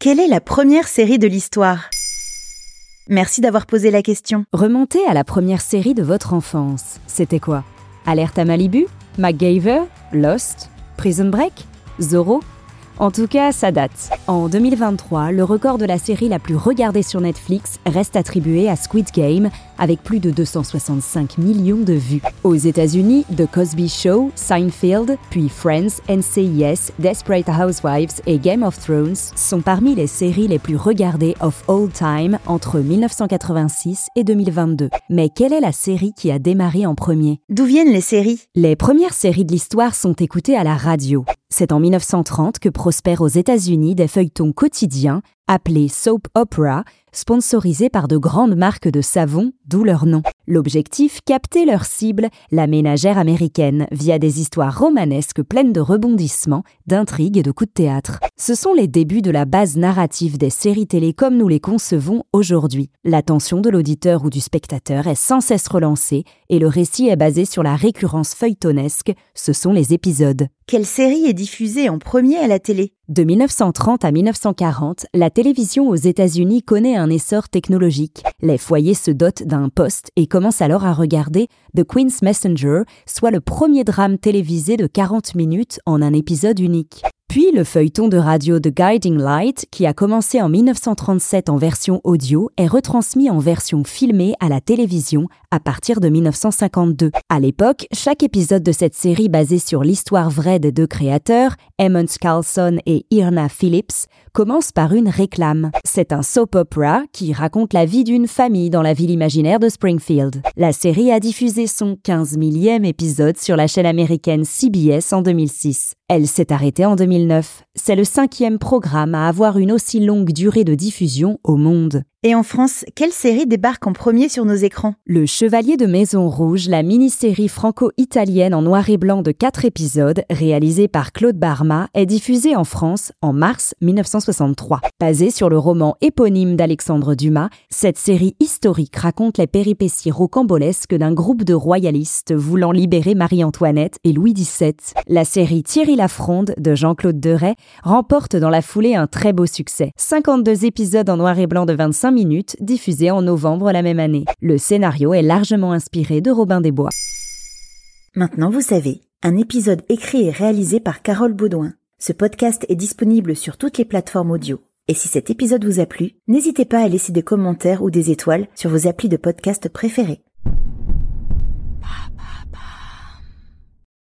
Quelle est la première série de l'histoire? Merci d'avoir posé la question. Remontez à la première série de votre enfance. C'était quoi? Alerte à Malibu? MacGyver? Lost? Prison Break? Zorro? En tout cas, ça date. En 2023, le record de la série la plus regardée sur Netflix reste attribué à Squid Game, avec plus de 265 millions de vues. Aux États-Unis, The Cosby Show, Seinfeld, puis Friends, NCIS, Desperate Housewives et Game of Thrones sont parmi les séries les plus regardées of all time entre 1986 et 2022. Mais quelle est la série qui a démarré en premier? D'où viennent les séries? Les premières séries de l'histoire sont écoutées à la radio. C'est en 1930 que prospèrent aux États-Unis des feuilletons quotidiens appelés soap opera, sponsorisés par de grandes marques de savon, d'où leur nom. L'objectif, capter leur cible, la ménagère américaine, via des histoires romanesques pleines de rebondissements, d'intrigues et de coups de théâtre. Ce sont les débuts de la base narrative des séries télé comme nous les concevons aujourd'hui. L'attention de l'auditeur ou du spectateur est sans cesse relancée et le récit est basé sur la récurrence feuilletonesque, ce sont les épisodes. Quelle série est diffusée en premier à la télé? De 1930 à 1940, la télévision aux États-Unis connaît un essor technologique. Les foyers se dotent d'un poste et commencent alors à regarder The Queen's Messenger, soit le premier drame télévisé de 40 minutes en un épisode unique. Puis le feuilleton de radio The Guiding Light, qui a commencé en 1937 en version audio, est retransmis en version filmée à la télévision à partir de 1952. À l'époque, chaque épisode de cette série basée sur l'histoire vraie des deux créateurs, Emmons Carlson et Irna Phillips, commence par une réclame. C'est un soap opera qui raconte la vie d'une famille dans la ville imaginaire de Springfield. La série a diffusé son 15 millième épisode sur la chaîne américaine CBS en 2006. Elle s'est arrêtée en 2009. C'est le cinquième programme à avoir une aussi longue durée de diffusion au monde. Et en France, quelle série débarque en premier sur nos écrans? Le Chevalier de Maison Rouge, la mini-série franco-italienne en noir et blanc de 4 épisodes, réalisée par Claude Barma, est diffusée en France en mars 1963. Basée sur le roman éponyme d'Alexandre Dumas, cette série historique raconte les péripéties rocambolesques d'un groupe de royalistes voulant libérer Marie-Antoinette et Louis XVII. La série Thierry Lafronde de Jean-Claude Deray remporte dans la foulée un très beau succès. 52 épisodes en noir et blanc de 25 diffusés en novembre la même année. Le scénario est largement inspiré de Robin des Bois. Maintenant vous savez, un épisode écrit et réalisé par Carole Baudouin. Ce podcast est disponible sur toutes les plateformes audio. Et si cet épisode vous a plu, n'hésitez pas à laisser des commentaires ou des étoiles sur vos applis de podcast préférés.